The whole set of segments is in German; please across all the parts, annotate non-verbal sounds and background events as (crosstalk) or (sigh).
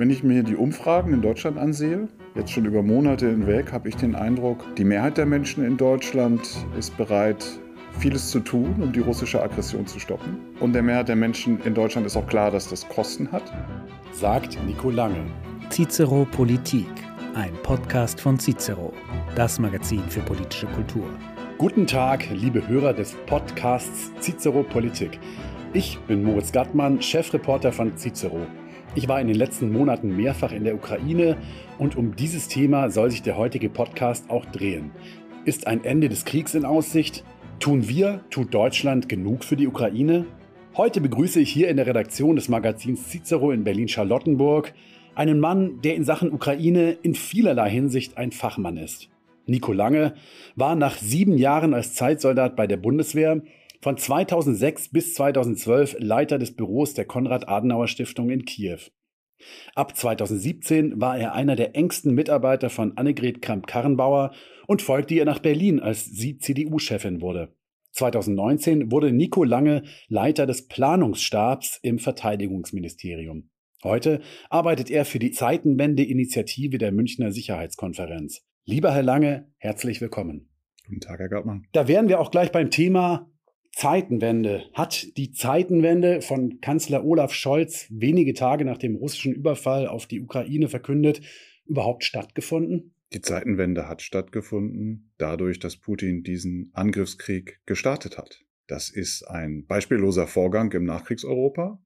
Wenn ich mir die Umfragen in Deutschland ansehe, jetzt schon über Monate hinweg, habe ich den Eindruck, die Mehrheit der Menschen in Deutschland ist bereit, vieles zu tun, um die russische Aggression zu stoppen. Und der Mehrheit der Menschen in Deutschland ist auch klar, dass das Kosten hat. Sagt Nico Lange. Cicero Politik, ein Podcast von Cicero, das Magazin für politische Kultur. Guten Tag, liebe Hörer des Podcasts Cicero Politik. Ich bin Moritz Gattmann, Chefreporter von Cicero. Ich war in den letzten Monaten mehrfach in der Ukraine und um dieses Thema soll sich der heutige Podcast auch drehen. Ist ein Ende des Kriegs in Aussicht? Tun wir, tut Deutschland genug für die Ukraine? Heute begrüße ich hier in der Redaktion des Magazins Cicero in Berlin-Charlottenburg einen Mann, der in Sachen Ukraine in vielerlei Hinsicht ein Fachmann ist. Nico Lange war nach sieben Jahren als Zeitsoldat bei der Bundeswehr von 2006 bis 2012 Leiter des Büros der Konrad-Adenauer-Stiftung in Kiew. Ab 2017 war er einer der engsten Mitarbeiter von Annegret Kramp-Karrenbauer und folgte ihr nach Berlin, als sie CDU-Chefin wurde. 2019 wurde Nico Lange Leiter des Planungsstabs im Verteidigungsministerium. Heute arbeitet er für die Zeitenwende-Initiative der Münchner Sicherheitskonferenz. Lieber Herr Lange, herzlich willkommen. Guten Tag, Herr Gartmann. Da wären wir auch gleich beim Thema Zeitenwende. Hat die Zeitenwende von Kanzler Olaf Scholz wenige Tage nach dem russischen Überfall auf die Ukraine verkündet überhaupt stattgefunden? Die Zeitenwende hat stattgefunden, dadurch, dass Putin diesen Angriffskrieg gestartet hat. Das ist ein beispielloser Vorgang im Nachkriegseuropa.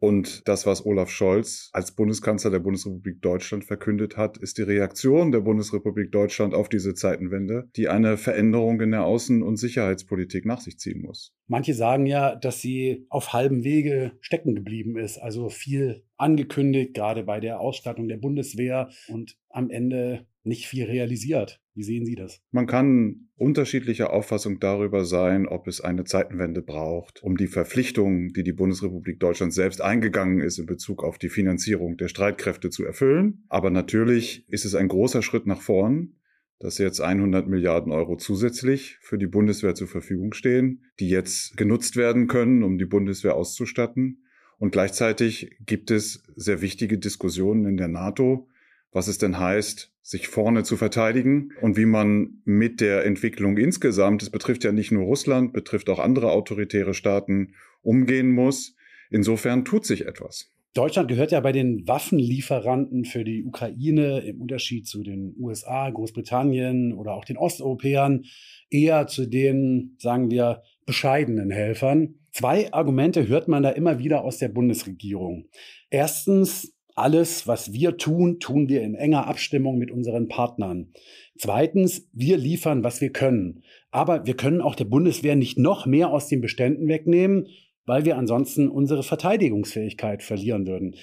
Und das, was Olaf Scholz als Bundeskanzler der Bundesrepublik Deutschland verkündet hat, ist die Reaktion der Bundesrepublik Deutschland auf diese Zeitenwende, die eine Veränderung in der Außen- und Sicherheitspolitik nach sich ziehen muss. Manche sagen ja, dass sie auf halbem Wege stecken geblieben ist, also viel angekündigt, gerade bei der Ausstattung der Bundeswehr und am Ende nicht viel realisiert. Wie sehen Sie das? Man kann unterschiedlicher Auffassung darüber sein, ob es eine Zeitenwende braucht, um die Verpflichtungen, die die Bundesrepublik Deutschland selbst eingegangen ist in Bezug auf die Finanzierung der Streitkräfte zu erfüllen. Aber natürlich ist es ein großer Schritt nach vorn, dass jetzt 100 Milliarden Euro zusätzlich für die Bundeswehr zur Verfügung stehen, die jetzt genutzt werden können, um die Bundeswehr auszustatten. Und gleichzeitig gibt es sehr wichtige Diskussionen in der NATO, was es denn heißt, sich vorne zu verteidigen und wie man mit der Entwicklung insgesamt, es betrifft ja nicht nur Russland, betrifft auch andere autoritäre Staaten, umgehen muss. Insofern tut sich etwas. Deutschland gehört ja bei den Waffenlieferanten für die Ukraine im Unterschied zu den USA, Großbritannien oder auch den Osteuropäern eher zu den, sagen wir, bescheidenen Helfern. Zwei Argumente hört man da immer wieder aus der Bundesregierung. Erstens, alles, was wir tun, tun wir in enger Abstimmung mit unseren Partnern. Zweitens, wir liefern, was wir können. Aber wir können auch der Bundeswehr nicht noch mehr aus den Beständen wegnehmen, weil wir ansonsten unsere Verteidigungsfähigkeit verlieren würden.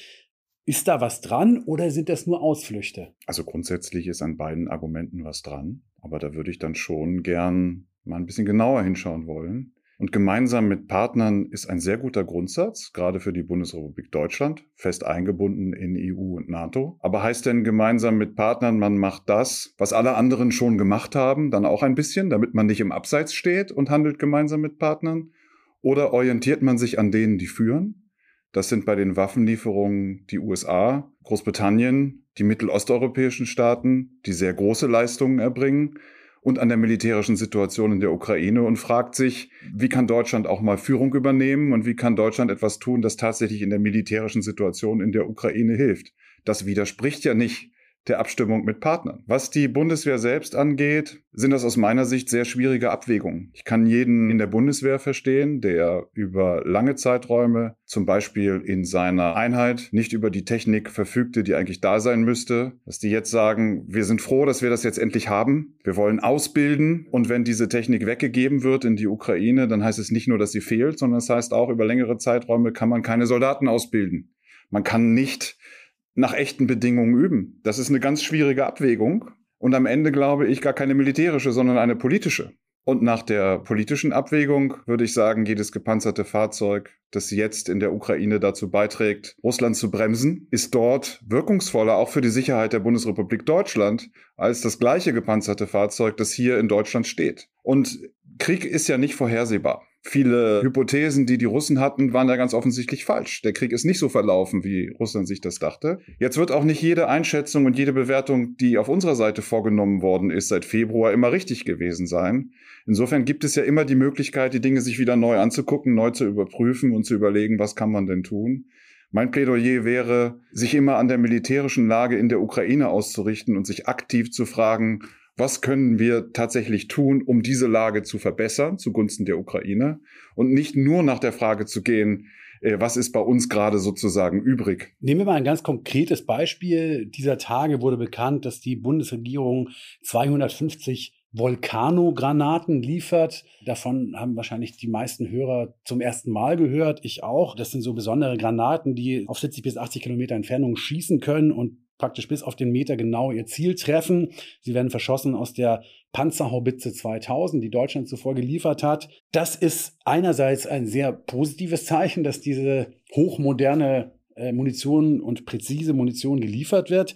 Ist da was dran oder sind das nur Ausflüchte? Also grundsätzlich ist an beiden Argumenten was dran, aber da würde ich dann schon gern mal ein bisschen genauer hinschauen wollen. Und gemeinsam mit Partnern ist ein sehr guter Grundsatz, gerade für die Bundesrepublik Deutschland, fest eingebunden in EU und NATO. Aber heißt denn gemeinsam mit Partnern, man macht das, was alle anderen schon gemacht haben, dann auch ein bisschen, damit man nicht im Abseits steht und handelt gemeinsam mit Partnern? Oder orientiert man sich an denen, die führen? Das sind bei den Waffenlieferungen die USA, Großbritannien, die mittelosteuropäischen Staaten, die sehr große Leistungen erbringen und an der militärischen Situation in der Ukraine und fragt sich, wie kann Deutschland auch mal Führung übernehmen und wie kann Deutschland etwas tun, das tatsächlich in der militärischen Situation in der Ukraine hilft. Das widerspricht ja nicht der Abstimmung mit Partnern. Was die Bundeswehr selbst angeht, sind das aus meiner Sicht sehr schwierige Abwägungen. Ich kann jeden in der Bundeswehr verstehen, der über lange Zeiträume, zum Beispiel in seiner Einheit, nicht über die Technik verfügte, die eigentlich da sein müsste, dass die jetzt sagen, wir sind froh, dass wir das jetzt endlich haben. Wir wollen ausbilden und wenn diese Technik weggegeben wird in die Ukraine, dann heißt es nicht nur, dass sie fehlt, sondern es das heißt auch, über längere Zeiträume kann man keine Soldaten ausbilden. Man kann nicht nach echten Bedingungen üben. Das ist eine ganz schwierige Abwägung und am Ende glaube ich gar keine militärische, sondern eine politische. Und nach der politischen Abwägung würde ich sagen, jedes gepanzerte Fahrzeug, das jetzt in der Ukraine dazu beiträgt, Russland zu bremsen, ist dort wirkungsvoller auch für die Sicherheit der Bundesrepublik Deutschland als das gleiche gepanzerte Fahrzeug, das hier in Deutschland steht. Und Krieg ist ja nicht vorhersehbar. Viele Hypothesen, die die Russen hatten, waren ja ganz offensichtlich falsch. Der Krieg ist nicht so verlaufen, wie Russland sich das dachte. Jetzt wird auch nicht jede Einschätzung und jede Bewertung, die auf unserer Seite vorgenommen worden ist seit Februar, immer richtig gewesen sein. Insofern gibt es ja immer die Möglichkeit, die Dinge sich wieder neu anzugucken, neu zu überprüfen und zu überlegen, was kann man denn tun. Mein Plädoyer wäre, sich immer an der militärischen Lage in der Ukraine auszurichten und sich aktiv zu fragen, was können wir tatsächlich tun, um diese Lage zu verbessern zugunsten der Ukraine und nicht nur nach der Frage zu gehen, äh, was ist bei uns gerade sozusagen übrig. Nehmen wir mal ein ganz konkretes Beispiel. Dieser Tage wurde bekannt, dass die Bundesregierung 250 Volcano-Granaten liefert. Davon haben wahrscheinlich die meisten Hörer zum ersten Mal gehört. Ich auch. Das sind so besondere Granaten, die auf 70 bis 80 Kilometer Entfernung schießen können und praktisch bis auf den Meter genau ihr Ziel treffen. Sie werden verschossen aus der Panzerhaubitze 2000, die Deutschland zuvor geliefert hat. Das ist einerseits ein sehr positives Zeichen, dass diese hochmoderne äh, Munition und präzise Munition geliefert wird.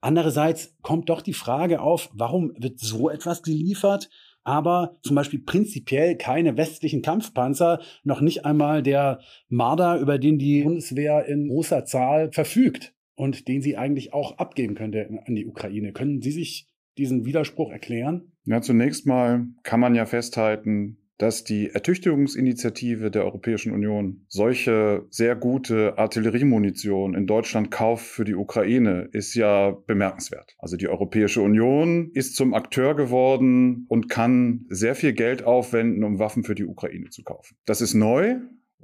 Andererseits kommt doch die Frage auf, warum wird so etwas geliefert? aber zum Beispiel prinzipiell keine westlichen Kampfpanzer, noch nicht einmal der Marder, über den die Bundeswehr in großer Zahl verfügt und den sie eigentlich auch abgeben könnte an die Ukraine. Können Sie sich diesen Widerspruch erklären? Ja, zunächst mal kann man ja festhalten, dass die Ertüchtigungsinitiative der Europäischen Union solche sehr gute Artilleriemunition in Deutschland kauft für die Ukraine, ist ja bemerkenswert. Also die Europäische Union ist zum Akteur geworden und kann sehr viel Geld aufwenden, um Waffen für die Ukraine zu kaufen. Das ist neu.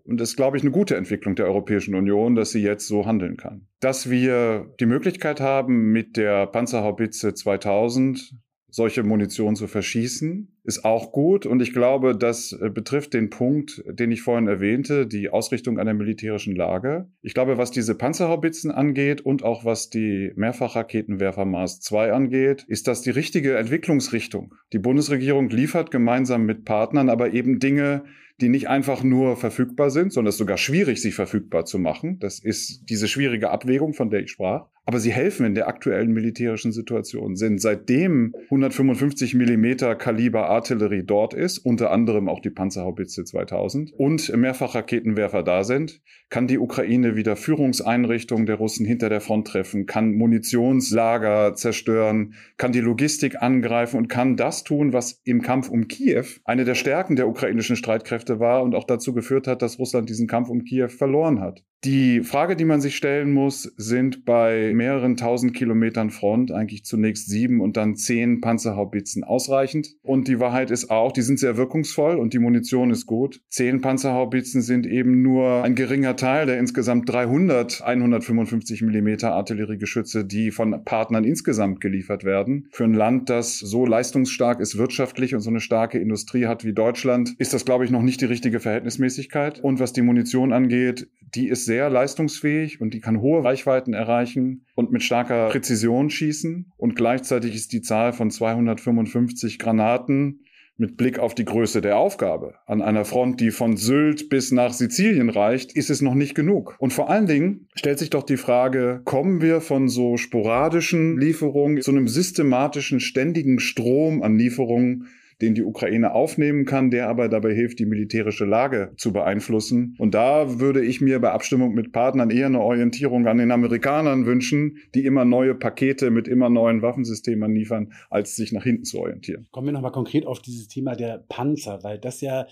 Und das ist, glaube ich, eine gute Entwicklung der Europäischen Union, dass sie jetzt so handeln kann. Dass wir die Möglichkeit haben, mit der Panzerhaubitze 2000 solche Munition zu verschießen, ist auch gut. Und ich glaube, das äh, betrifft den Punkt, den ich vorhin erwähnte, die Ausrichtung einer militärischen Lage. Ich glaube, was diese Panzerhaubitzen angeht und auch was die Mehrfachraketenwerfer Mars 2 angeht, ist das die richtige Entwicklungsrichtung. Die Bundesregierung liefert gemeinsam mit Partnern aber eben Dinge, die nicht einfach nur verfügbar sind, sondern es ist sogar schwierig, sie verfügbar zu machen. Das ist diese schwierige Abwägung, von der ich sprach. Aber sie helfen in der aktuellen militärischen Situation, sind seitdem 155 Millimeter Kaliber Artillerie dort ist, unter anderem auch die Panzerhaubitze 2000 und Mehrfachraketenwerfer da sind, kann die Ukraine wieder Führungseinrichtungen der Russen hinter der Front treffen, kann Munitionslager zerstören, kann die Logistik angreifen und kann das tun, was im Kampf um Kiew eine der Stärken der ukrainischen Streitkräfte war und auch dazu geführt hat, dass Russland diesen Kampf um Kiew verloren hat. Die Frage, die man sich stellen muss, sind bei mehreren tausend Kilometern Front eigentlich zunächst sieben und dann zehn Panzerhaubitzen ausreichend. Und die Wahrheit ist auch, die sind sehr wirkungsvoll und die Munition ist gut. Zehn Panzerhaubitzen sind eben nur ein geringer Teil der insgesamt 300 155 Millimeter Artilleriegeschütze, die von Partnern insgesamt geliefert werden. Für ein Land, das so leistungsstark ist wirtschaftlich und so eine starke Industrie hat wie Deutschland, ist das, glaube ich, noch nicht die richtige Verhältnismäßigkeit. Und was die Munition angeht, die ist sehr leistungsfähig und die kann hohe Reichweiten erreichen und mit starker Präzision schießen. Und gleichzeitig ist die Zahl von 255 Granaten mit Blick auf die Größe der Aufgabe an einer Front, die von Sylt bis nach Sizilien reicht, ist es noch nicht genug. Und vor allen Dingen stellt sich doch die Frage, kommen wir von so sporadischen Lieferungen zu einem systematischen, ständigen Strom an Lieferungen, den die Ukraine aufnehmen kann, der aber dabei hilft, die militärische Lage zu beeinflussen. Und da würde ich mir bei Abstimmung mit Partnern eher eine Orientierung an den Amerikanern wünschen, die immer neue Pakete mit immer neuen Waffensystemen liefern, als sich nach hinten zu orientieren. Kommen wir nochmal konkret auf dieses Thema der Panzer, weil das ja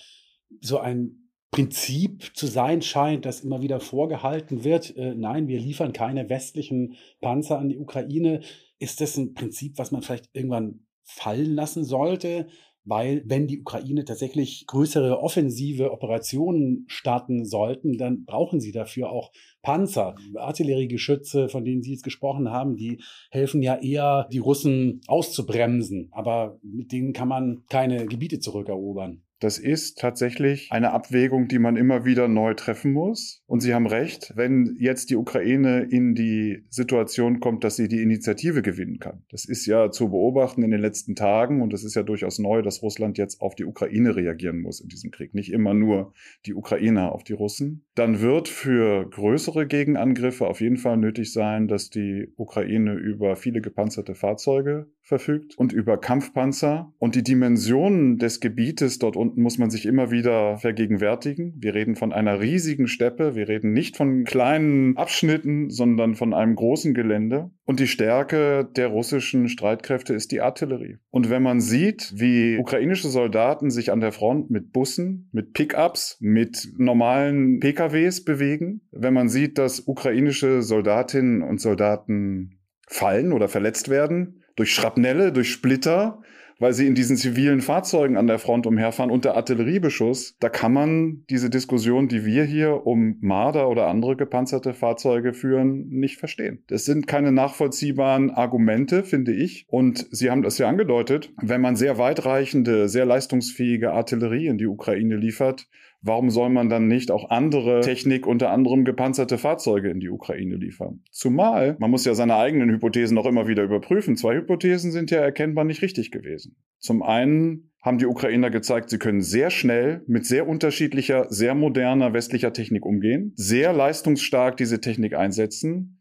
so ein Prinzip zu sein scheint, das immer wieder vorgehalten wird. Äh, nein, wir liefern keine westlichen Panzer an die Ukraine. Ist das ein Prinzip, was man vielleicht irgendwann fallen lassen sollte? Weil wenn die Ukraine tatsächlich größere offensive Operationen starten sollten, dann brauchen sie dafür auch Panzer, Artilleriegeschütze, von denen Sie jetzt gesprochen haben, die helfen ja eher, die Russen auszubremsen, aber mit denen kann man keine Gebiete zurückerobern. Das ist tatsächlich eine Abwägung, die man immer wieder neu treffen muss. Und Sie haben recht, wenn jetzt die Ukraine in die Situation kommt, dass sie die Initiative gewinnen kann. Das ist ja zu beobachten in den letzten Tagen und es ist ja durchaus neu, dass Russland jetzt auf die Ukraine reagieren muss in diesem Krieg. Nicht immer nur die Ukrainer auf die Russen. Dann wird für größere Gegenangriffe auf jeden Fall nötig sein, dass die Ukraine über viele gepanzerte Fahrzeuge verfügt und über Kampfpanzer und die Dimensionen des Gebietes dort unten muss man sich immer wieder vergegenwärtigen. Wir reden von einer riesigen Steppe. Wir reden nicht von kleinen Abschnitten, sondern von einem großen Gelände. Und die Stärke der russischen Streitkräfte ist die Artillerie. Und wenn man sieht, wie ukrainische Soldaten sich an der Front mit Bussen, mit Pickups, mit normalen PKWs bewegen, wenn man sieht, dass ukrainische Soldatinnen und Soldaten fallen oder verletzt werden, durch Schrapnelle, durch Splitter, weil sie in diesen zivilen Fahrzeugen an der Front umherfahren unter Artilleriebeschuss. Da kann man diese Diskussion, die wir hier um Marder oder andere gepanzerte Fahrzeuge führen, nicht verstehen. Das sind keine nachvollziehbaren Argumente, finde ich. Und Sie haben das ja angedeutet, wenn man sehr weitreichende, sehr leistungsfähige Artillerie in die Ukraine liefert, Warum soll man dann nicht auch andere Technik, unter anderem gepanzerte Fahrzeuge in die Ukraine liefern? Zumal, man muss ja seine eigenen Hypothesen auch immer wieder überprüfen. Zwei Hypothesen sind ja erkennbar nicht richtig gewesen. Zum einen haben die Ukrainer gezeigt, sie können sehr schnell mit sehr unterschiedlicher, sehr moderner westlicher Technik umgehen, sehr leistungsstark diese Technik einsetzen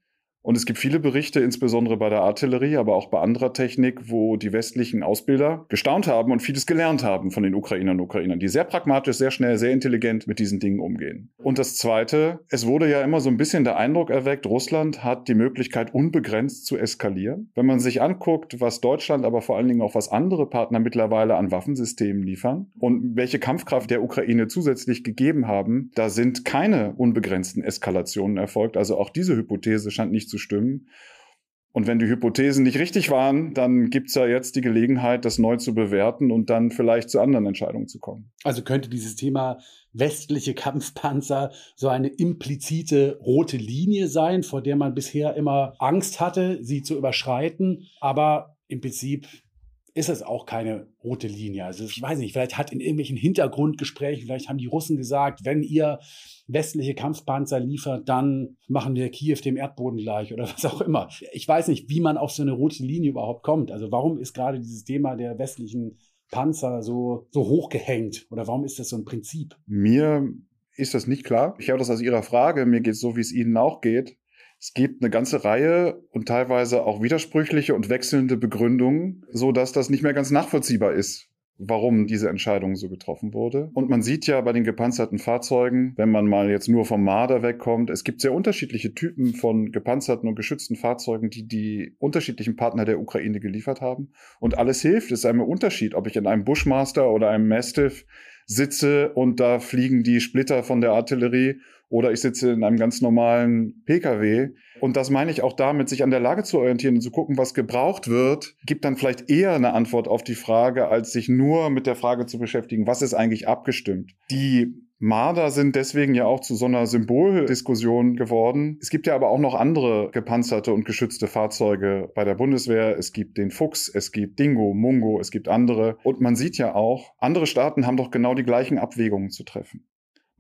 und es gibt viele Berichte, insbesondere bei der Artillerie, aber auch bei anderer Technik, wo die westlichen Ausbilder gestaunt haben und vieles gelernt haben von den Ukrainern und Ukrainern, die sehr pragmatisch, sehr schnell, sehr intelligent mit diesen Dingen umgehen. Und das Zweite, es wurde ja immer so ein bisschen der Eindruck erweckt, Russland hat die Möglichkeit, unbegrenzt zu eskalieren. Wenn man sich anguckt, was Deutschland, aber vor allen Dingen auch was andere Partner mittlerweile an Waffensystemen liefern und welche Kampfkraft der Ukraine zusätzlich gegeben haben, da sind keine unbegrenzten Eskalationen erfolgt. Also auch diese Hypothese scheint nicht zu stimmen. Und wenn die Hypothesen nicht richtig waren, dann gibt es ja jetzt die Gelegenheit, das neu zu bewerten und dann vielleicht zu anderen Entscheidungen zu kommen. Also könnte dieses Thema westliche Kampfpanzer so eine implizite rote Linie sein, vor der man bisher immer Angst hatte, sie zu überschreiten. Aber im Prinzip ist es auch keine rote Linie. Also ich weiß nicht, vielleicht hat in irgendwelchen Hintergrundgesprächen, vielleicht haben die Russen gesagt, wenn ihr westliche Kampfpanzer liefert, dann machen wir Kiew dem Erdboden gleich oder (laughs) was auch immer. Ich weiß nicht, wie man auf so eine rote Linie überhaupt kommt. Also warum ist gerade dieses Thema der westlichen Panzer so, so hochgehängt oder warum ist das so ein Prinzip? Mir ist das nicht klar. Ich habe das aus Ihrer Frage. Mir geht es so, wie es Ihnen auch geht. Es gibt eine ganze Reihe und teilweise auch widersprüchliche und wechselnde Begründungen, so dass das nicht mehr ganz nachvollziehbar ist, warum diese Entscheidung so getroffen wurde. Und man sieht ja bei den gepanzerten Fahrzeugen, wenn man mal jetzt nur vom Marder wegkommt, es gibt sehr unterschiedliche Typen von gepanzerten und geschützten Fahrzeugen, die die unterschiedlichen Partner der Ukraine geliefert haben. Und alles hilft. Es ist ein Unterschied, ob ich in einem Bushmaster oder einem Mastiff sitze und da fliegen die Splitter von der Artillerie oder ich sitze in einem ganz normalen Pkw. Und das meine ich auch damit, sich an der Lage zu orientieren und zu gucken, was gebraucht wird, gibt dann vielleicht eher eine Antwort auf die Frage, als sich nur mit der Frage zu beschäftigen, was ist eigentlich abgestimmt. Die Marder sind deswegen ja auch zu so einer Symboldiskussion geworden. Es gibt ja aber auch noch andere gepanzerte und geschützte Fahrzeuge bei der Bundeswehr. Es gibt den Fuchs, es gibt Dingo, Mungo, es gibt andere. Und man sieht ja auch, andere Staaten haben doch genau die gleichen Abwägungen zu treffen.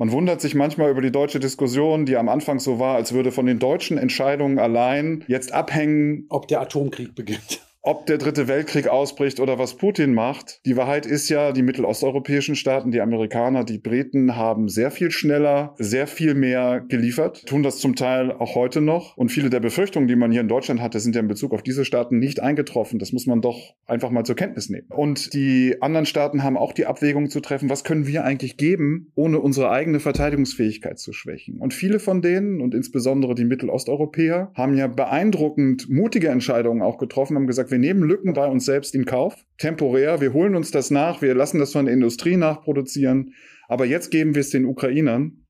Man wundert sich manchmal über die deutsche Diskussion, die am Anfang so war, als würde von den deutschen Entscheidungen allein jetzt abhängen, ob der Atomkrieg beginnt ob der dritte Weltkrieg ausbricht oder was Putin macht. Die Wahrheit ist ja, die mittelosteuropäischen Staaten, die Amerikaner, die Briten haben sehr viel schneller, sehr viel mehr geliefert, tun das zum Teil auch heute noch. Und viele der Befürchtungen, die man hier in Deutschland hatte, sind ja in Bezug auf diese Staaten nicht eingetroffen. Das muss man doch einfach mal zur Kenntnis nehmen. Und die anderen Staaten haben auch die Abwägung zu treffen, was können wir eigentlich geben, ohne unsere eigene Verteidigungsfähigkeit zu schwächen. Und viele von denen, und insbesondere die Mittelosteuropäer, haben ja beeindruckend mutige Entscheidungen auch getroffen, haben gesagt, wir nehmen Lücken bei uns selbst in Kauf, temporär, wir holen uns das nach, wir lassen das von der Industrie nachproduzieren, aber jetzt geben wir es den Ukrainern,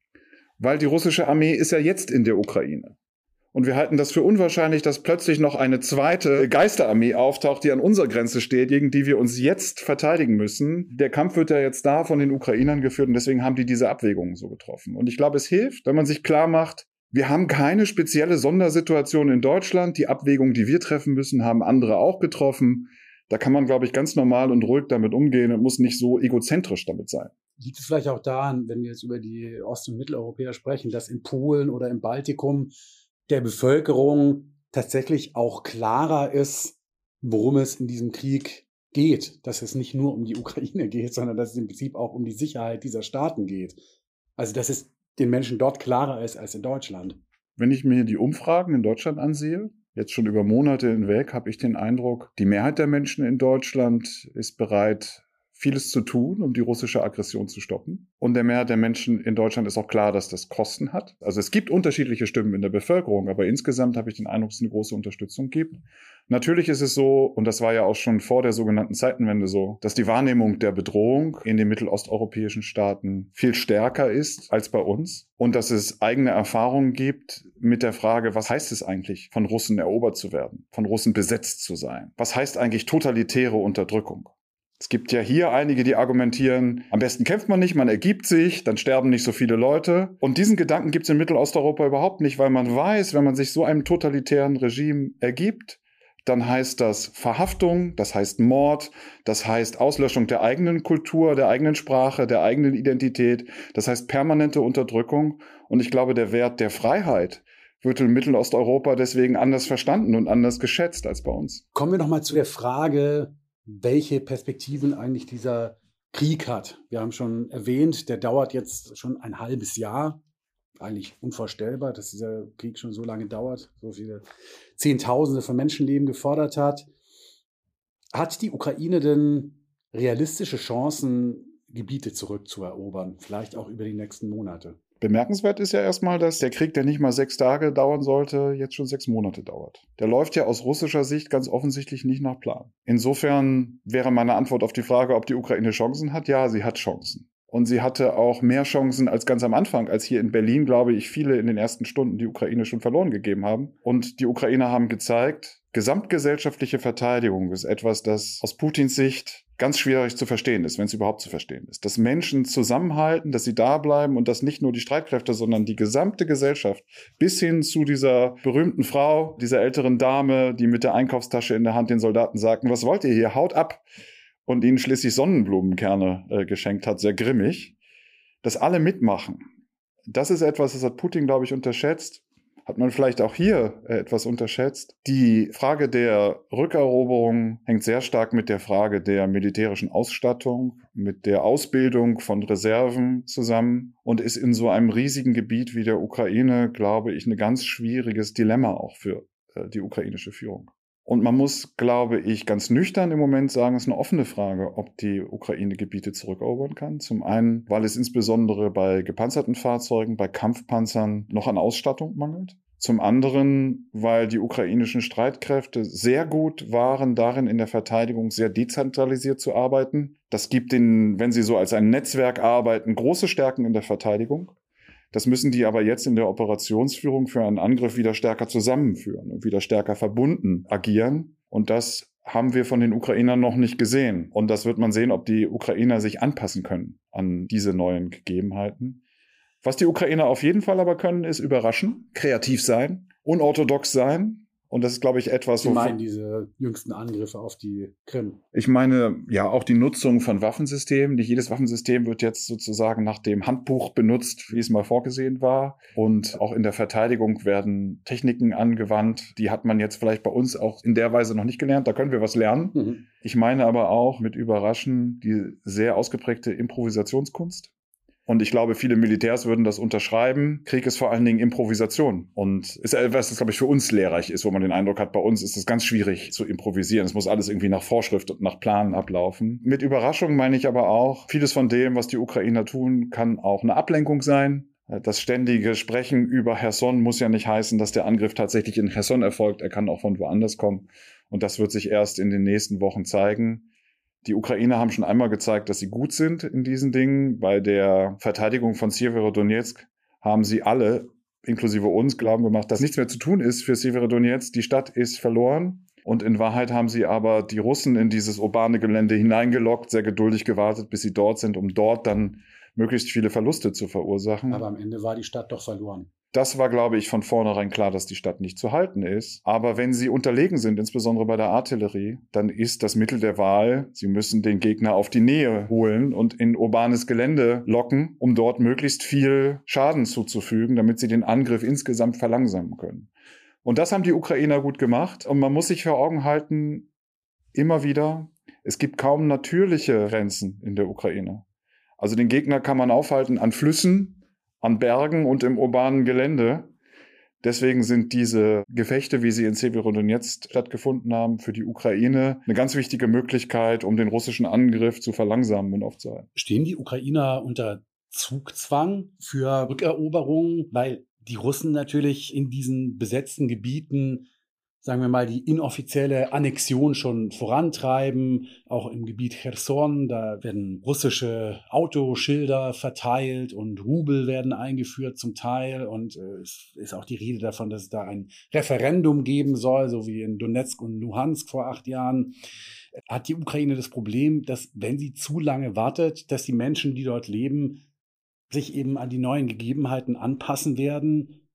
weil die russische Armee ist ja jetzt in der Ukraine. Und wir halten das für unwahrscheinlich, dass plötzlich noch eine zweite Geisterarmee auftaucht, die an unserer Grenze steht, gegen die wir uns jetzt verteidigen müssen. Der Kampf wird ja jetzt da von den Ukrainern geführt und deswegen haben die diese Abwägungen so getroffen. Und ich glaube, es hilft, wenn man sich klar macht, wir haben keine spezielle Sondersituation in Deutschland. Die Abwägung, die wir treffen müssen, haben andere auch getroffen. Da kann man, glaube ich, ganz normal und ruhig damit umgehen und muss nicht so egozentrisch damit sein. Liegt es vielleicht auch daran, wenn wir jetzt über die Ost- und Mitteleuropäer sprechen, dass in Polen oder im Baltikum der Bevölkerung tatsächlich auch klarer ist, worum es in diesem Krieg geht, dass es nicht nur um die Ukraine (laughs) geht, sondern dass es im Prinzip auch um die Sicherheit dieser Staaten geht. Also dass es den Menschen dort klarer ist als in Deutschland. Wenn ich mir die Umfragen in Deutschland ansehe, jetzt schon über Monate hinweg, habe ich den Eindruck, die Mehrheit der Menschen in Deutschland ist bereit, vieles zu tun, um die russische Aggression zu stoppen. Und der Mehrheit der Menschen in Deutschland ist auch klar, dass das Kosten hat. Also es gibt unterschiedliche Stimmen in der Bevölkerung, aber insgesamt habe ich den Eindruck, dass es eine große Unterstützung gibt. Natürlich ist es so, und das war ja auch schon vor der sogenannten Zeitenwende so, dass die Wahrnehmung der Bedrohung in den mittelosteuropäischen Staaten viel stärker ist als bei uns und dass es eigene Erfahrungen gibt mit der Frage, was heißt es eigentlich, von Russen erobert zu werden, von Russen besetzt zu sein? Was heißt eigentlich totalitäre Unterdrückung? Es gibt ja hier einige, die argumentieren, am besten kämpft man nicht, man ergibt sich, dann sterben nicht so viele Leute. Und diesen Gedanken gibt es in Mittelosteuropa überhaupt nicht, weil man weiß, wenn man sich so einem totalitären Regime ergibt, dann heißt das Verhaftung, das heißt Mord, das heißt Auslöschung der eigenen Kultur, der eigenen Sprache, der eigenen Identität, das heißt permanente Unterdrückung. Und ich glaube, der Wert der Freiheit wird in Mittelosteuropa deswegen anders verstanden und anders geschätzt als bei uns. Kommen wir nochmal zu der Frage, welche Perspektiven eigentlich dieser Krieg hat. Wir haben schon erwähnt, der dauert jetzt schon ein halbes Jahr eigentlich unvorstellbar, dass dieser Krieg schon so lange dauert, so viele Zehntausende von Menschenleben gefordert hat. Hat die Ukraine denn realistische Chancen, Gebiete zurückzuerobern, vielleicht auch über die nächsten Monate? Bemerkenswert ist ja erstmal, dass der Krieg, der nicht mal sechs Tage dauern sollte, jetzt schon sechs Monate dauert. Der läuft ja aus russischer Sicht ganz offensichtlich nicht nach Plan. Insofern wäre meine Antwort auf die Frage, ob die Ukraine Chancen hat, ja, sie hat Chancen. Und sie hatte auch mehr Chancen als ganz am Anfang, als hier in Berlin, glaube ich, viele in den ersten Stunden die Ukraine schon verloren gegeben haben. Und die Ukrainer haben gezeigt, gesamtgesellschaftliche Verteidigung ist etwas, das aus Putins Sicht ganz schwierig zu verstehen ist, wenn es überhaupt zu verstehen ist. Dass Menschen zusammenhalten, dass sie da bleiben und dass nicht nur die Streitkräfte, sondern die gesamte Gesellschaft bis hin zu dieser berühmten Frau, dieser älteren Dame, die mit der Einkaufstasche in der Hand den Soldaten sagten, was wollt ihr hier? Haut ab! und ihnen schließlich Sonnenblumenkerne äh, geschenkt hat, sehr grimmig, dass alle mitmachen. Das ist etwas, das hat Putin, glaube ich, unterschätzt. Hat man vielleicht auch hier äh, etwas unterschätzt. Die Frage der Rückeroberung hängt sehr stark mit der Frage der militärischen Ausstattung, mit der Ausbildung von Reserven zusammen und ist in so einem riesigen Gebiet wie der Ukraine, glaube ich, ein ganz schwieriges Dilemma auch für äh, die ukrainische Führung. Und man muss, glaube ich, ganz nüchtern im Moment sagen, es ist eine offene Frage, ob die Ukraine Gebiete zurückerobern kann. Zum einen, weil es insbesondere bei gepanzerten Fahrzeugen, bei Kampfpanzern noch an Ausstattung mangelt. Zum anderen, weil die ukrainischen Streitkräfte sehr gut waren, darin in der Verteidigung sehr dezentralisiert zu arbeiten. Das gibt ihnen, wenn sie so als ein Netzwerk arbeiten, große Stärken in der Verteidigung. Das müssen die aber jetzt in der Operationsführung für einen Angriff wieder stärker zusammenführen und wieder stärker verbunden agieren. Und das haben wir von den Ukrainern noch nicht gesehen. Und das wird man sehen, ob die Ukrainer sich anpassen können an diese neuen Gegebenheiten. Was die Ukrainer auf jeden Fall aber können, ist überraschen, kreativ sein, unorthodox sein, und das ist, glaube ich, etwas, Sie meinen diese jüngsten Angriffe auf die Krim? Ich meine, ja, auch die Nutzung von Waffensystemen. Nicht jedes Waffensystem wird jetzt sozusagen nach dem Handbuch benutzt, wie es mal vorgesehen war. Und auch in der Verteidigung werden Techniken angewandt. Die hat man jetzt vielleicht bei uns auch in der Weise noch nicht gelernt. Da können wir was lernen. Mhm. Ich meine aber auch mit Überraschen die sehr ausgeprägte Improvisationskunst. Und ich glaube, viele Militärs würden das unterschreiben. Krieg ist vor allen Dingen Improvisation. Und ist etwas, das, glaube ich, für uns lehrreich ist, wo man den Eindruck hat, bei uns ist es ganz schwierig zu improvisieren. Es muss alles irgendwie nach Vorschrift und nach Plan ablaufen. Mit Überraschung meine ich aber auch, vieles von dem, was die Ukrainer tun, kann auch eine Ablenkung sein. Das ständige Sprechen über Herson muss ja nicht heißen, dass der Angriff tatsächlich in Herson erfolgt. Er kann auch von woanders kommen. Und das wird sich erst in den nächsten Wochen zeigen. Die Ukrainer haben schon einmal gezeigt, dass sie gut sind in diesen Dingen. Bei der Verteidigung von Severodonetsk haben sie alle, inklusive uns, glauben gemacht, dass nichts mehr zu tun ist für Severodonetsk. Die Stadt ist verloren. Und in Wahrheit haben sie aber die Russen in dieses urbane Gelände hineingelockt, sehr geduldig gewartet, bis sie dort sind, um dort dann möglichst viele Verluste zu verursachen. Aber am Ende war die Stadt doch verloren. Das war, glaube ich, von vornherein klar, dass die Stadt nicht zu halten ist. Aber wenn sie unterlegen sind, insbesondere bei der Artillerie, dann ist das Mittel der Wahl, sie müssen den Gegner auf die Nähe holen und in urbanes Gelände locken, um dort möglichst viel Schaden zuzufügen, damit sie den Angriff insgesamt verlangsamen können. Und das haben die Ukrainer gut gemacht. Und man muss sich vor Augen halten, immer wieder, es gibt kaum natürliche Grenzen in der Ukraine. Also den Gegner kann man aufhalten an Flüssen, an Bergen und im urbanen Gelände. Deswegen sind diese Gefechte, wie sie in Severodonetsk stattgefunden haben, für die Ukraine eine ganz wichtige Möglichkeit, um den russischen Angriff zu verlangsamen und aufzuhalten. Stehen die Ukrainer unter Zugzwang für Rückeroberungen, weil die Russen natürlich in diesen besetzten Gebieten sagen wir mal, die inoffizielle Annexion schon vorantreiben. Auch im Gebiet Cherson, da werden russische Autoschilder verteilt und Rubel werden eingeführt zum Teil. Und äh, es ist auch die Rede davon, dass es da ein Referendum geben soll, so wie in Donetsk und Luhansk vor acht Jahren. Hat die Ukraine das Problem, dass wenn sie zu lange wartet, dass die Menschen, die dort leben, sich eben an die neuen Gegebenheiten anpassen werden,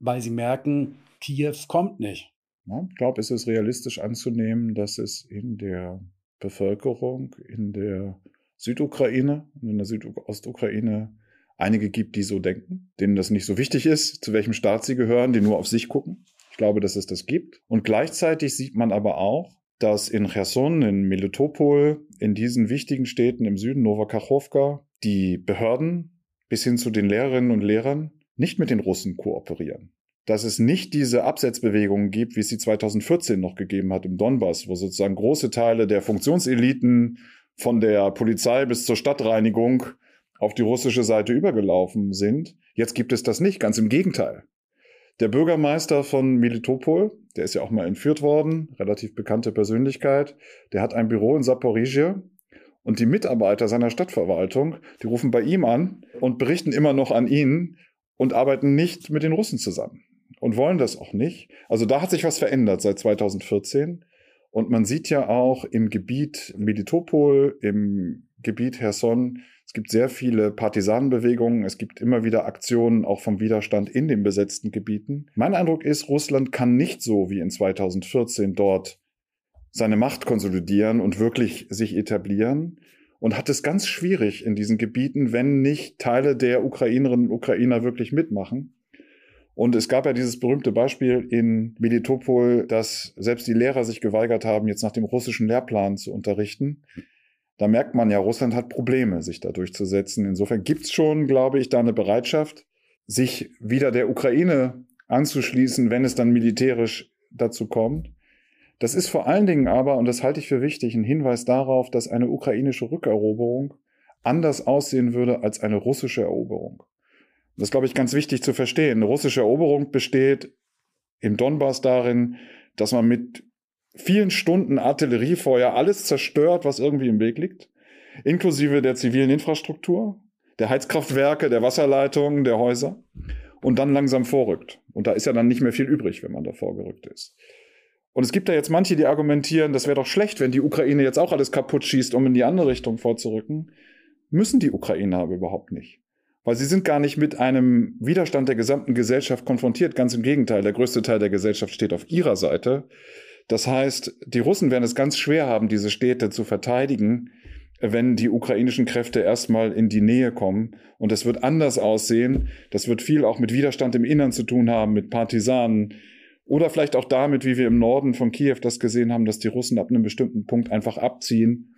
weil sie merken, Kiew kommt nicht. Ja, ich glaube, es ist realistisch anzunehmen, dass es in der Bevölkerung, in der Südukraine und in der Südostukraine einige gibt, die so denken, denen das nicht so wichtig ist, zu welchem Staat sie gehören, die nur auf sich gucken. Ich glaube, dass es das gibt. Und gleichzeitig sieht man aber auch, dass in Cherson, in Melitopol, in diesen wichtigen Städten im Süden, Novakachowka, die Behörden bis hin zu den Lehrerinnen und Lehrern nicht mit den Russen kooperieren dass es nicht diese Absetzbewegungen gibt, wie es sie 2014 noch gegeben hat im Donbass, wo sozusagen große Teile der Funktionseliten von der Polizei bis zur Stadtreinigung auf die russische Seite übergelaufen sind. Jetzt gibt es das nicht, ganz im Gegenteil. Der Bürgermeister von Militopol, der ist ja auch mal entführt worden, relativ bekannte Persönlichkeit, der hat ein Büro in Saporizhia und die Mitarbeiter seiner Stadtverwaltung, die rufen bei ihm an und berichten immer noch an ihn und arbeiten nicht mit den Russen zusammen und wollen das auch nicht. Also da hat sich was verändert seit 2014. Und man sieht ja auch im Gebiet Melitopol, im Gebiet Herson, es gibt sehr viele Partisanenbewegungen, es gibt immer wieder Aktionen auch vom Widerstand in den besetzten Gebieten. Mein Eindruck ist, Russland kann nicht so wie in 2014 dort seine Macht konsolidieren und wirklich sich etablieren und hat es ganz schwierig in diesen Gebieten, wenn nicht Teile der Ukrainerinnen und Ukrainer wirklich mitmachen. Und es gab ja dieses berühmte Beispiel in Melitopol, dass selbst die Lehrer sich geweigert haben, jetzt nach dem russischen Lehrplan zu unterrichten. Da merkt man ja, Russland hat Probleme, sich da durchzusetzen. Insofern gibt es schon, glaube ich, da eine Bereitschaft, sich wieder der Ukraine anzuschließen, wenn es dann militärisch dazu kommt. Das ist vor allen Dingen aber, und das halte ich für wichtig, ein Hinweis darauf, dass eine ukrainische Rückeroberung anders aussehen würde als eine russische Eroberung. Das ist, glaube ich, ganz wichtig zu verstehen. Eine russische Eroberung besteht im Donbass darin, dass man mit vielen Stunden Artilleriefeuer alles zerstört, was irgendwie im Weg liegt, inklusive der zivilen Infrastruktur, der Heizkraftwerke, der Wasserleitungen, der Häuser und dann langsam vorrückt. Und da ist ja dann nicht mehr viel übrig, wenn man da vorgerückt ist. Und es gibt da jetzt manche, die argumentieren, das wäre doch schlecht, wenn die Ukraine jetzt auch alles kaputt schießt, um in die andere Richtung vorzurücken. Müssen die Ukrainer aber überhaupt nicht. Weil sie sind gar nicht mit einem Widerstand der gesamten Gesellschaft konfrontiert. Ganz im Gegenteil, der größte Teil der Gesellschaft steht auf ihrer Seite. Das heißt, die Russen werden es ganz schwer haben, diese Städte zu verteidigen, wenn die ukrainischen Kräfte erstmal in die Nähe kommen. Und das wird anders aussehen. Das wird viel auch mit Widerstand im Innern zu tun haben, mit Partisanen. Oder vielleicht auch damit, wie wir im Norden von Kiew das gesehen haben, dass die Russen ab einem bestimmten Punkt einfach abziehen.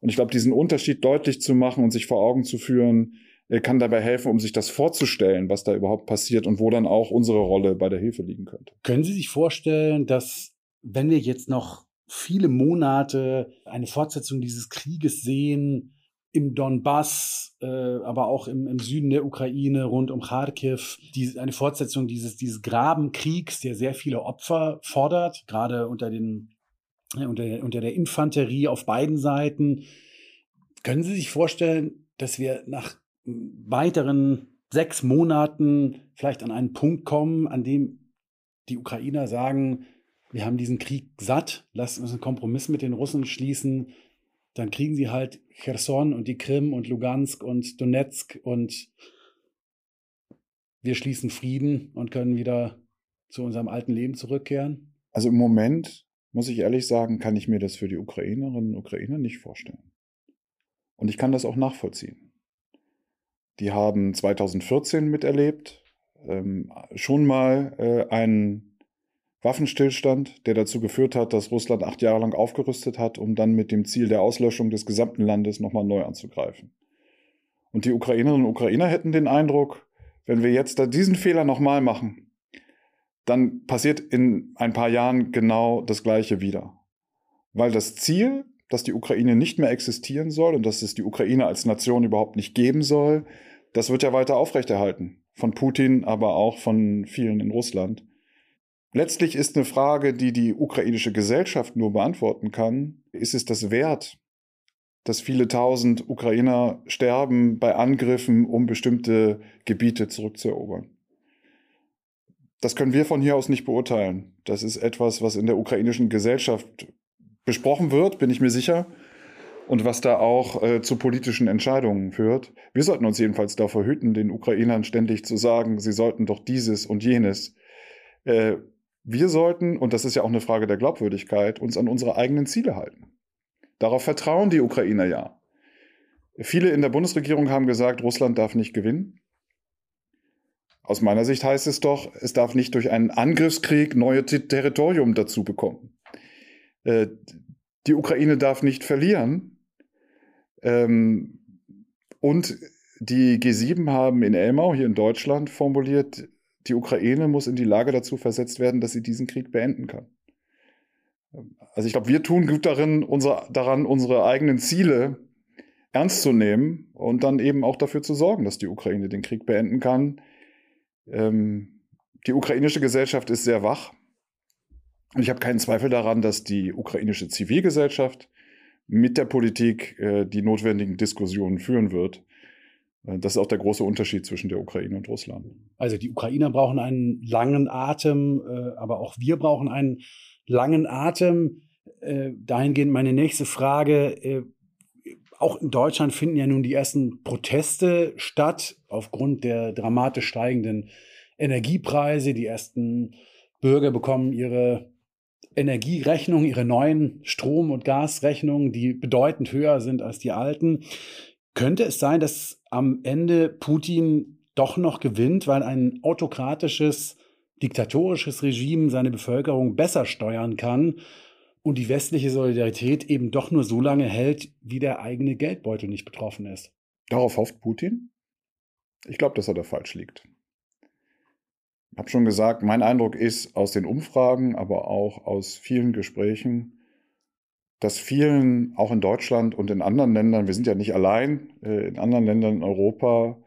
Und ich glaube, diesen Unterschied deutlich zu machen und sich vor Augen zu führen, kann dabei helfen, um sich das vorzustellen, was da überhaupt passiert und wo dann auch unsere Rolle bei der Hilfe liegen könnte. Können Sie sich vorstellen, dass wenn wir jetzt noch viele Monate eine Fortsetzung dieses Krieges sehen, im Donbass, äh, aber auch im, im, Süden der Ukraine, rund um Kharkiv, die, eine Fortsetzung dieses, dieses Grabenkriegs, der sehr viele Opfer fordert, gerade unter, den, äh, unter, unter der Infanterie auf beiden Seiten. Können Sie sich vorstellen, dass wir nach weiteren sechs Monaten vielleicht an einen Punkt kommen, an dem die Ukrainer sagen, wir haben diesen Krieg satt, lasst uns einen Kompromiss mit den Russen schließen, dann kriegen sie halt Cherson und die Krim und Lugansk und Donetsk und wir schließen Frieden und können wieder zu unserem alten Leben zurückkehren? Also im Moment, muss ich ehrlich sagen, kann ich mir das für die Ukrainerinnen und Ukrainer nicht vorstellen. Und ich kann das auch nachvollziehen. Die haben 2014 miterlebt, ähm, schon mal äh, einen Waffenstillstand, der dazu geführt hat, dass Russland acht Jahre lang aufgerüstet hat, um dann mit dem Ziel der Auslöschung des gesamten Landes nochmal neu anzugreifen. Und die Ukrainerinnen und Ukrainer hätten den Eindruck, wenn wir jetzt da diesen Fehler nochmal machen, dann passiert in ein paar Jahren genau das Gleiche wieder. Weil das Ziel, dass die Ukraine nicht mehr existieren soll und dass es die Ukraine als Nation überhaupt nicht geben soll, das wird ja weiter aufrechterhalten. Von Putin, aber auch von vielen in Russland. Letztlich ist eine Frage, die die ukrainische Gesellschaft nur beantworten kann. Ist es das wert, dass viele tausend Ukrainer sterben bei Angriffen, um bestimmte Gebiete zurückzuerobern? Das können wir von hier aus nicht beurteilen. Das ist etwas, was in der ukrainischen Gesellschaft besprochen wird, bin ich mir sicher, und was da auch äh, zu politischen Entscheidungen führt. Wir sollten uns jedenfalls davor hüten, den Ukrainern ständig zu sagen, sie sollten doch dieses und jenes. Äh, wir sollten, und das ist ja auch eine Frage der Glaubwürdigkeit, uns an unsere eigenen Ziele halten. Darauf vertrauen die Ukrainer ja. Viele in der Bundesregierung haben gesagt, Russland darf nicht gewinnen. Aus meiner Sicht heißt es doch, es darf nicht durch einen Angriffskrieg neue Territorium dazu bekommen. Äh, die Ukraine darf nicht verlieren. Ähm, und die G7 haben in Elmau hier in Deutschland formuliert, die Ukraine muss in die Lage dazu versetzt werden, dass sie diesen Krieg beenden kann. Also ich glaube, wir tun gut darin, unsere, daran, unsere eigenen Ziele ernst zu nehmen und dann eben auch dafür zu sorgen, dass die Ukraine den Krieg beenden kann. Ähm, die ukrainische Gesellschaft ist sehr wach. Und ich habe keinen Zweifel daran, dass die ukrainische Zivilgesellschaft mit der Politik äh, die notwendigen Diskussionen führen wird. Äh, das ist auch der große Unterschied zwischen der Ukraine und Russland. Also die Ukrainer brauchen einen langen Atem, äh, aber auch wir brauchen einen langen Atem. Äh, dahingehend meine nächste Frage. Auch in Deutschland finden ja nun die ersten Proteste statt aufgrund der dramatisch steigenden Energiepreise. Die ersten Bürger bekommen ihre Energierechnungen, ihre neuen Strom- und Gasrechnungen, die bedeutend höher sind als die alten. Könnte es sein, dass am Ende Putin doch noch gewinnt, weil ein autokratisches, diktatorisches Regime seine Bevölkerung besser steuern kann und die westliche Solidarität eben doch nur so lange hält, wie der eigene Geldbeutel nicht betroffen ist. Darauf hofft Putin? Ich glaube, dass er da falsch liegt. Habe schon gesagt, mein Eindruck ist aus den Umfragen, aber auch aus vielen Gesprächen, dass vielen, auch in Deutschland und in anderen Ländern, wir sind ja nicht allein, äh, in anderen Ländern in Europa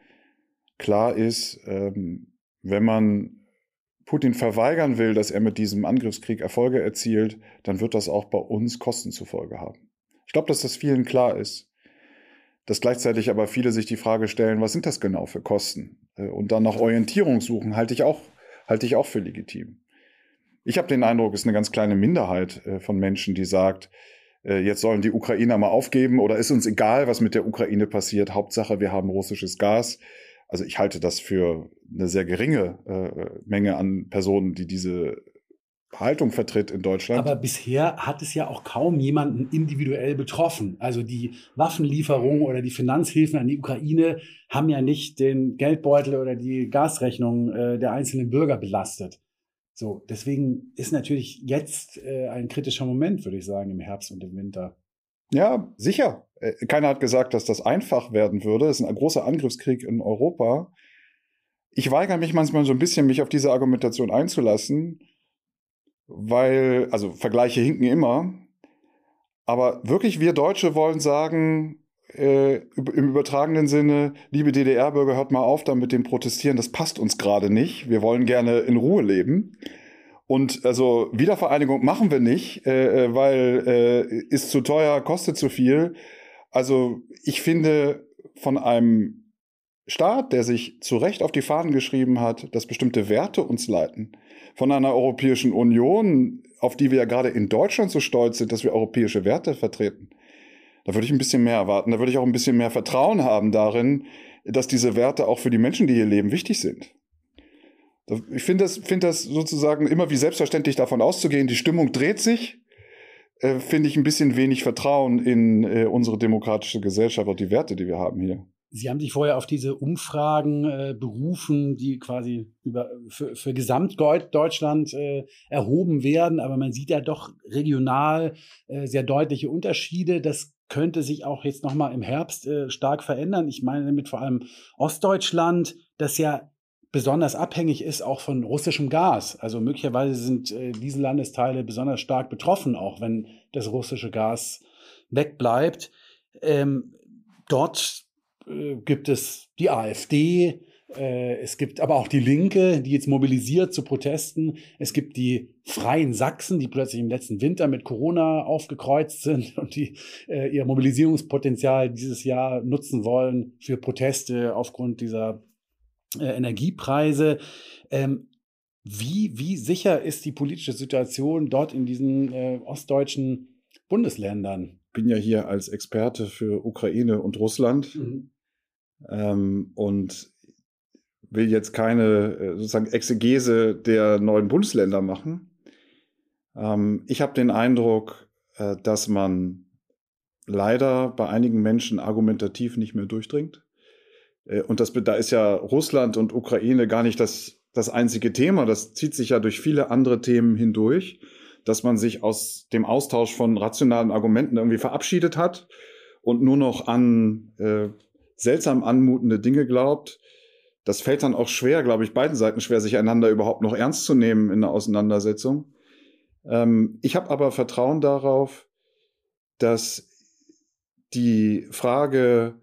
klar ist, ähm, wenn man Putin verweigern will, dass er mit diesem Angriffskrieg Erfolge erzielt, dann wird das auch bei uns Kosten zur Folge haben. Ich glaube, dass das vielen klar ist. Dass gleichzeitig aber viele sich die Frage stellen, was sind das genau für Kosten? Äh, und dann nach Orientierung suchen, halte ich auch, halte ich auch für legitim. Ich habe den Eindruck, es ist eine ganz kleine Minderheit äh, von Menschen, die sagt, äh, jetzt sollen die Ukrainer mal aufgeben oder ist uns egal, was mit der Ukraine passiert. Hauptsache, wir haben russisches Gas. Also ich halte das für eine sehr geringe äh, Menge an Personen, die diese Haltung vertritt in Deutschland. Aber bisher hat es ja auch kaum jemanden individuell betroffen. Also die Waffenlieferungen oder die Finanzhilfen an die Ukraine haben ja nicht den Geldbeutel oder die Gasrechnung äh, der einzelnen Bürger belastet. So, deswegen ist natürlich jetzt äh, ein kritischer Moment, würde ich sagen, im Herbst und im Winter. Ja, sicher. Äh, keiner hat gesagt, dass das einfach werden würde. Es ist ein großer Angriffskrieg in Europa. Ich weigere mich manchmal so ein bisschen, mich auf diese Argumentation einzulassen, weil, also Vergleiche hinken immer. Aber wirklich, wir Deutsche wollen sagen, äh, im übertragenen Sinne, liebe DDR-Bürger, hört mal auf damit dem Protestieren, das passt uns gerade nicht. Wir wollen gerne in Ruhe leben. Und also Wiedervereinigung machen wir nicht, äh, äh, weil äh, ist zu teuer, kostet zu viel. Also ich finde von einem Staat, der sich zu Recht auf die Fahnen geschrieben hat, dass bestimmte Werte uns leiten, von einer Europäischen Union, auf die wir ja gerade in Deutschland so stolz sind, dass wir europäische Werte vertreten, da würde ich ein bisschen mehr erwarten. Da würde ich auch ein bisschen mehr Vertrauen haben darin, dass diese Werte auch für die Menschen, die hier leben, wichtig sind. Ich finde das, find das sozusagen immer wie selbstverständlich davon auszugehen, die Stimmung dreht sich, äh, finde ich ein bisschen wenig Vertrauen in äh, unsere demokratische Gesellschaft und die Werte, die wir haben hier. Sie haben sich vorher auf diese Umfragen äh, berufen, die quasi über, für, für Gesamtdeutschland äh, erhoben werden, aber man sieht ja doch regional äh, sehr deutliche Unterschiede. Das könnte sich auch jetzt nochmal im Herbst äh, stark verändern. Ich meine damit vor allem Ostdeutschland, das ja besonders abhängig ist auch von russischem Gas. Also möglicherweise sind äh, diese Landesteile besonders stark betroffen, auch wenn das russische Gas wegbleibt. Ähm, dort äh, gibt es die AfD, äh, es gibt aber auch die Linke, die jetzt mobilisiert zu Protesten. Es gibt die Freien Sachsen, die plötzlich im letzten Winter mit Corona aufgekreuzt sind (laughs) und die äh, ihr Mobilisierungspotenzial dieses Jahr nutzen wollen für Proteste aufgrund dieser äh, Energiepreise. Ähm, wie, wie sicher ist die politische Situation dort in diesen äh, ostdeutschen Bundesländern? Ich bin ja hier als Experte für Ukraine und Russland. Mhm. Ähm, und will jetzt keine äh, sozusagen Exegese der neuen Bundesländer machen. Ähm, ich habe den Eindruck, äh, dass man leider bei einigen Menschen argumentativ nicht mehr durchdringt. Äh, und das, da ist ja Russland und Ukraine gar nicht das, das einzige Thema. Das zieht sich ja durch viele andere Themen hindurch, dass man sich aus dem Austausch von rationalen Argumenten irgendwie verabschiedet hat und nur noch an äh, seltsam anmutende Dinge glaubt das fällt dann auch schwer, glaube ich, beiden Seiten schwer, sich einander überhaupt noch ernst zu nehmen in der Auseinandersetzung. Ähm, ich habe aber Vertrauen darauf, dass die Frage,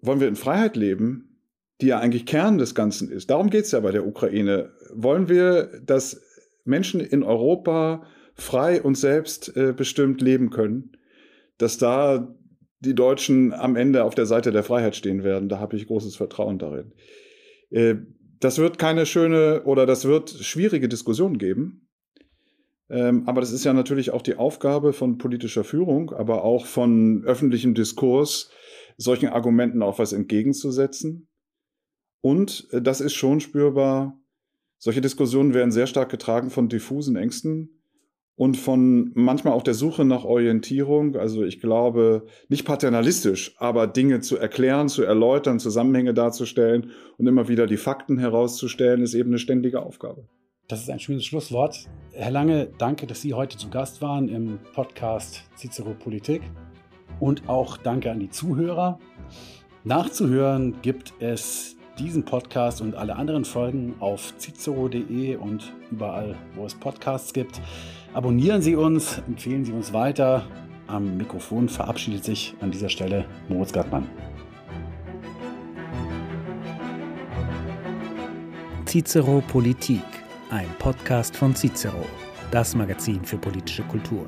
wollen wir in Freiheit leben, die ja eigentlich Kern des Ganzen ist. Darum geht es ja bei der Ukraine. Wollen wir, dass Menschen in Europa frei und selbstbestimmt äh, leben können, dass da die Deutschen am Ende auf der Seite der Freiheit stehen werden. Da habe ich großes Vertrauen darin. Äh, das wird keine schöne oder das wird schwierige Diskussion geben. Ähm, aber das ist ja natürlich auch die Aufgabe von politischer Führung, aber auch von öffentlichem Diskurs, solchen Argumenten auch was entgegenzusetzen. Und äh, das ist schon spürbar. Solche Diskussionen werden sehr stark getragen von diffusen Ängsten und von manchmal auch der Suche nach Orientierung. Also ich glaube, nicht paternalistisch, aber Dinge zu erklären, zu erläutern, Zusammenhänge darzustellen und immer wieder die Fakten herauszustellen, ist eben eine ständige Aufgabe. Das ist ein schönes Schlusswort. Herr Lange, danke, dass Sie heute zu Gast waren im Podcast Cicero Politik. Und auch danke an die Zuhörer. Nachzuhören gibt es diesen Podcast und alle anderen Folgen auf cicero.de und überall, wo es Podcasts gibt. Abonnieren Sie uns, empfehlen Sie uns weiter. Am Mikrofon verabschiedet sich an dieser Stelle Moritz Gartmann. Cicero Politik, ein Podcast von Cicero, das Magazin für politische Kultur.